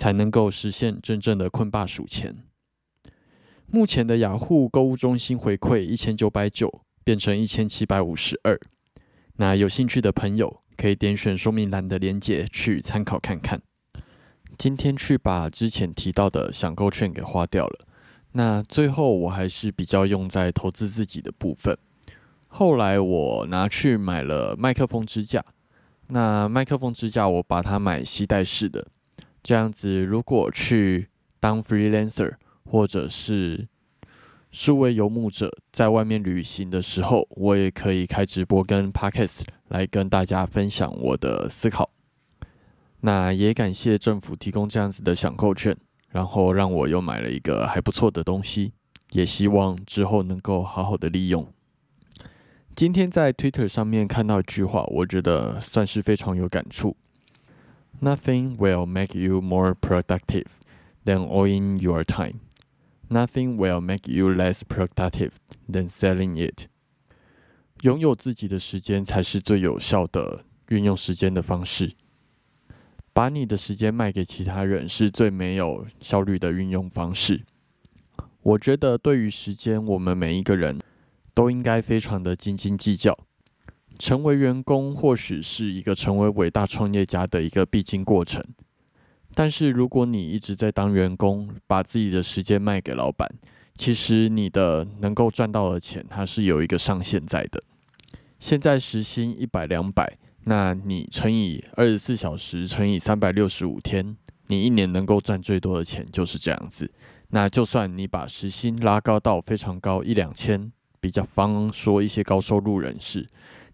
才能够实现真正的困霸数钱。目前的雅虎购物中心回馈一千九百九，变成一千七百五十二。那有兴趣的朋友可以点选说明栏的链接去参考看看。今天去把之前提到的享购券给花掉了。那最后我还是比较用在投资自己的部分。后来我拿去买了麦克风支架。那麦克风支架，我把它买吸带式的，这样子如果去当 freelancer 或者是数位游牧者，在外面旅行的时候，我也可以开直播跟 podcast 来跟大家分享我的思考。那也感谢政府提供这样子的享购券，然后让我又买了一个还不错的东西，也希望之后能够好好的利用。今天在 Twitter 上面看到一句话，我觉得算是非常有感触。Nothing will make you more productive than owing your time. Nothing will make you less productive than selling it. 拥有自己的时间才是最有效的运用时间的方式。把你的时间卖给其他人是最没有效率的运用方式。我觉得对于时间，我们每一个人。都应该非常的斤斤计较。成为员工或许是一个成为伟大创业家的一个必经过程，但是如果你一直在当员工，把自己的时间卖给老板，其实你的能够赚到的钱，它是有一个上限在的。现在时薪一百两百，那你乘以二十四小时，乘以三百六十五天，你一年能够赚最多的钱就是这样子。那就算你把时薪拉高到非常高，一两千。比较方说一些高收入人士，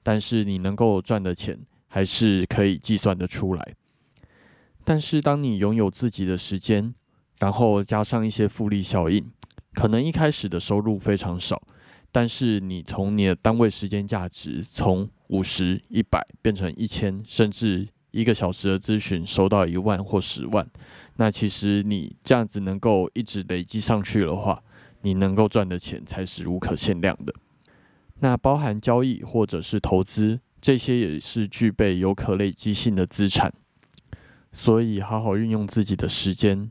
但是你能够赚的钱还是可以计算得出来。但是当你拥有自己的时间，然后加上一些复利效应，可能一开始的收入非常少，但是你从你的单位时间价值从五十、一百变成一千，甚至一个小时的咨询收到一万或十万，那其实你这样子能够一直累积上去的话。你能够赚的钱才是无可限量的。那包含交易或者是投资，这些也是具备有可累积性的资产。所以，好好运用自己的时间，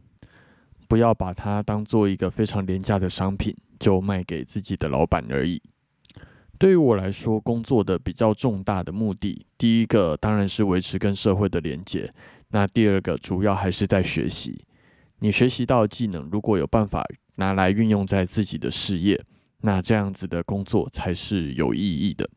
不要把它当做一个非常廉价的商品，就卖给自己的老板而已。对于我来说，工作的比较重大的目的，第一个当然是维持跟社会的连接。那第二个主要还是在学习。你学习到技能，如果有办法。拿来运用在自己的事业，那这样子的工作才是有意义的。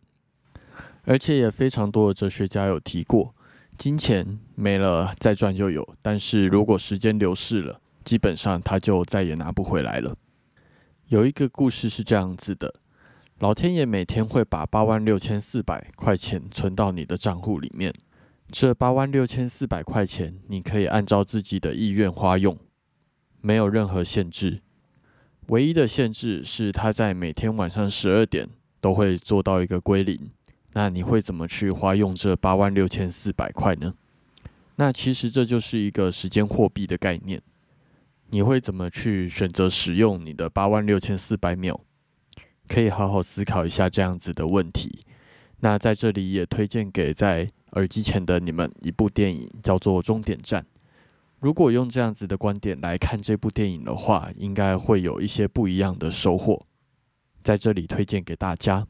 而且也非常多的哲学家有提过，金钱没了再赚就有，但是如果时间流逝了，基本上他就再也拿不回来了。有一个故事是这样子的：老天爷每天会把八万六千四百块钱存到你的账户里面，这八万六千四百块钱你可以按照自己的意愿花用，没有任何限制。唯一的限制是，它在每天晚上十二点都会做到一个归零。那你会怎么去花用这八万六千四百块呢？那其实这就是一个时间货币的概念。你会怎么去选择使用你的八万六千四百秒？可以好好思考一下这样子的问题。那在这里也推荐给在耳机前的你们一部电影，叫做《终点站》。如果用这样子的观点来看这部电影的话，应该会有一些不一样的收获，在这里推荐给大家。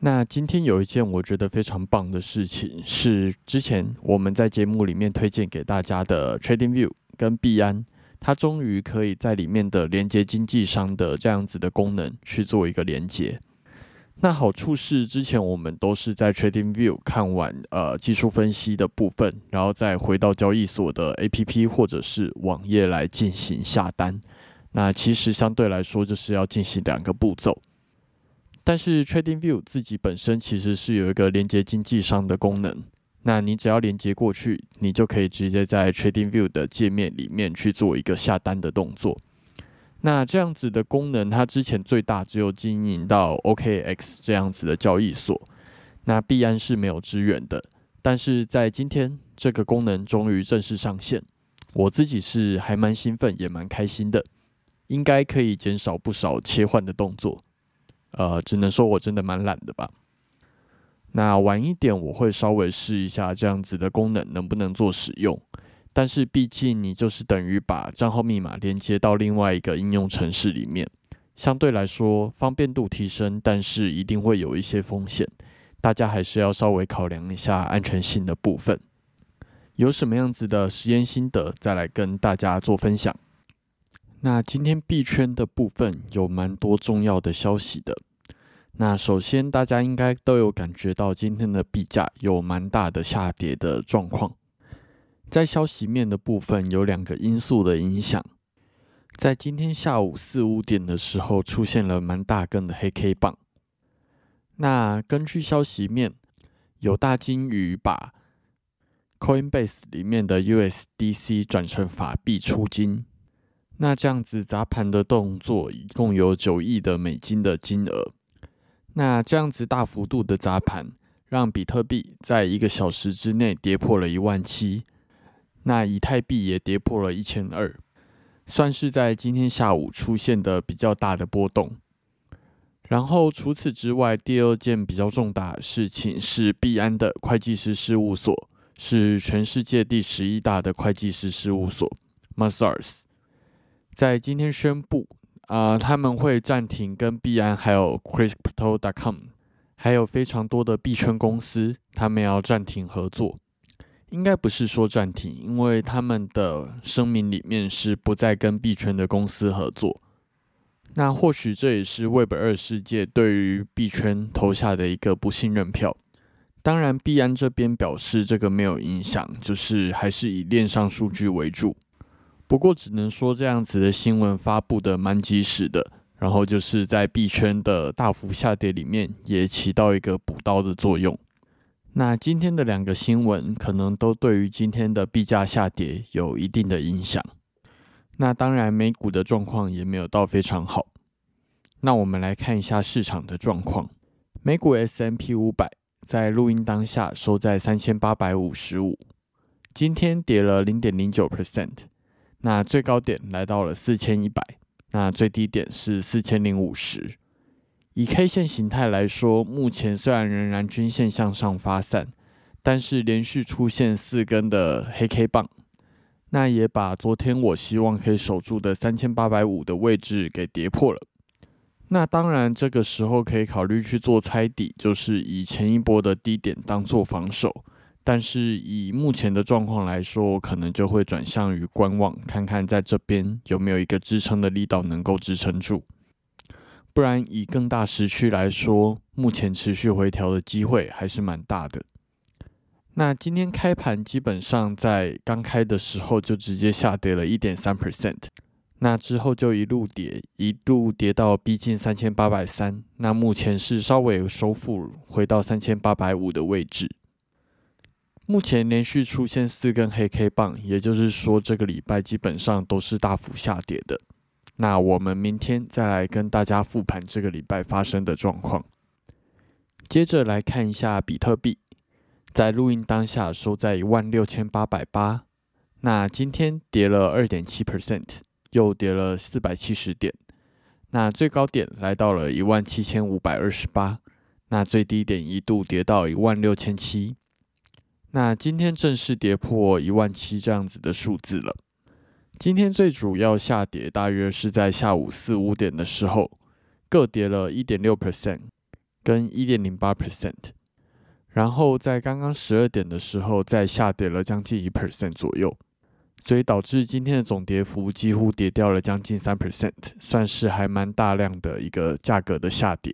那今天有一件我觉得非常棒的事情，是之前我们在节目里面推荐给大家的 Trading View 跟币安，它终于可以在里面的连接经纪商的这样子的功能去做一个连接。那好处是，之前我们都是在 Trading View 看完呃技术分析的部分，然后再回到交易所的 APP 或者是网页来进行下单。那其实相对来说就是要进行两个步骤。但是 Trading View 自己本身其实是有一个连接经纪商的功能。那你只要连接过去，你就可以直接在 Trading View 的界面里面去做一个下单的动作。那这样子的功能，它之前最大只有经营到 OKX 这样子的交易所，那币安是没有支援的。但是在今天，这个功能终于正式上线，我自己是还蛮兴奋，也蛮开心的，应该可以减少不少切换的动作。呃，只能说我真的蛮懒的吧。那晚一点我会稍微试一下这样子的功能能不能做使用。但是毕竟你就是等于把账号密码连接到另外一个应用程式里面，相对来说方便度提升，但是一定会有一些风险，大家还是要稍微考量一下安全性的部分。有什么样子的实验心得，再来跟大家做分享。那今天币圈的部分有蛮多重要的消息的。那首先大家应该都有感觉到今天的币价有蛮大的下跌的状况。在消息面的部分，有两个因素的影响。在今天下午四五点的时候，出现了蛮大根的黑 K 棒。那根据消息面，有大金鱼把 Coinbase 里面的 USDC 转成法币出金。那这样子砸盘的动作，一共有九亿的美金的金额。那这样子大幅度的砸盘，让比特币在一个小时之内跌破了一万七。那以太币也跌破了一千二，算是在今天下午出现的比较大的波动。然后除此之外，第二件比较重大事情是币安的会计师事务所，是全世界第十一大的会计师事务所 Mazars，在今天宣布啊，他们会暂停跟币安还有 Crypto.com，还有非常多的币圈公司，他们要暂停合作。应该不是说暂停，因为他们的声明里面是不再跟币圈的公司合作。那或许这也是 Web 二世界对于币圈投下的一个不信任票。当然，币安这边表示这个没有影响，就是还是以链上数据为主。不过只能说这样子的新闻发布的蛮及时的，然后就是在币圈的大幅下跌里面也起到一个补刀的作用。那今天的两个新闻可能都对于今天的币价下跌有一定的影响。那当然，美股的状况也没有到非常好。那我们来看一下市场的状况。美股 S M P 五百在录音当下收在三千八百五十五，今天跌了零点零九 percent。那最高点来到了四千一百，那最低点是四千零五十。以 K 线形态来说，目前虽然仍然均线向上发散，但是连续出现四根的黑 K 棒，那也把昨天我希望可以守住的三千八百五的位置给跌破了。那当然，这个时候可以考虑去做猜底，就是以前一波的低点当做防守。但是以目前的状况来说，可能就会转向于观望，看看在这边有没有一个支撑的力道能够支撑住。不然，以更大时区来说，目前持续回调的机会还是蛮大的。那今天开盘基本上在刚开的时候就直接下跌了一点三 percent，那之后就一路跌，一路跌到逼近三千八百三。那目前是稍微收复回到三千八百五的位置。目前连续出现四根黑 K 棒，也就是说这个礼拜基本上都是大幅下跌的。那我们明天再来跟大家复盘这个礼拜发生的状况。接着来看一下比特币，在录音当下收在一万六千八百八，那今天跌了二点七 percent，又跌了四百七十点。那最高点来到了一万七千五百二十八，那最低点一度跌到一万六千七。那今天正式跌破一万七这样子的数字了。今天最主要下跌大约是在下午四五点的时候，各跌了一点六 percent，跟一点零八 percent。然后在刚刚十二点的时候，再下跌了将近一 percent 左右，所以导致今天的总跌幅几乎跌掉了将近三 percent，算是还蛮大量的一个价格的下跌。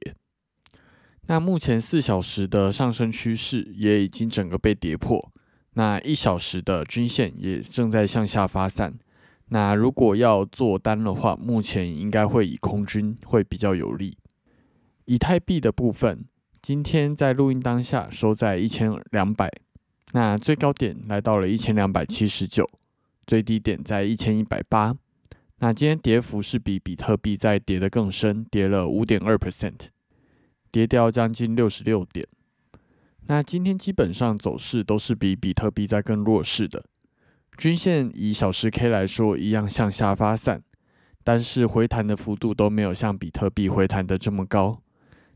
那目前四小时的上升趋势也已经整个被跌破，那一小时的均线也正在向下发散。那如果要做单的话，目前应该会以空军会比较有利。以太币的部分。今天在录音当下收在一千两百，那最高点来到了一千两百七十九，最低点在一千一百八。那今天跌幅是比比特币在跌得更深，跌了五点二 percent，跌掉将近六十六点。那今天基本上走势都是比比特币在更弱势的，均线以小时 K 来说一样向下发散，但是回弹的幅度都没有像比特币回弹的这么高。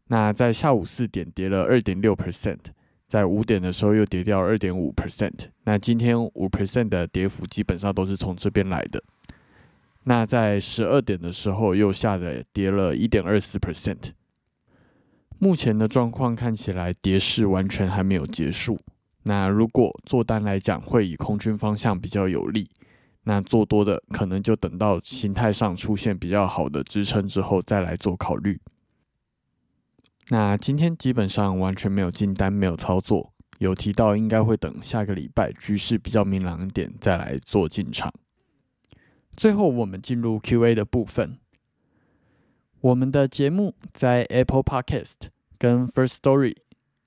那在下午四点跌了二点六 percent，在五点的时候又跌掉二点五 percent。那今天五 percent 的跌幅基本上都是从这边来的。那在十二点的时候又下的跌了一点二四 percent。目前的状况看起来跌势完全还没有结束。那如果做单来讲，会以空军方向比较有利。那做多的可能就等到形态上出现比较好的支撑之后再来做考虑。那今天基本上完全没有进单，没有操作。有提到应该会等下个礼拜局势比较明朗一点再来做进场。最后我们进入 Q&A 的部分。我们的节目在 Apple Podcast 跟 First Story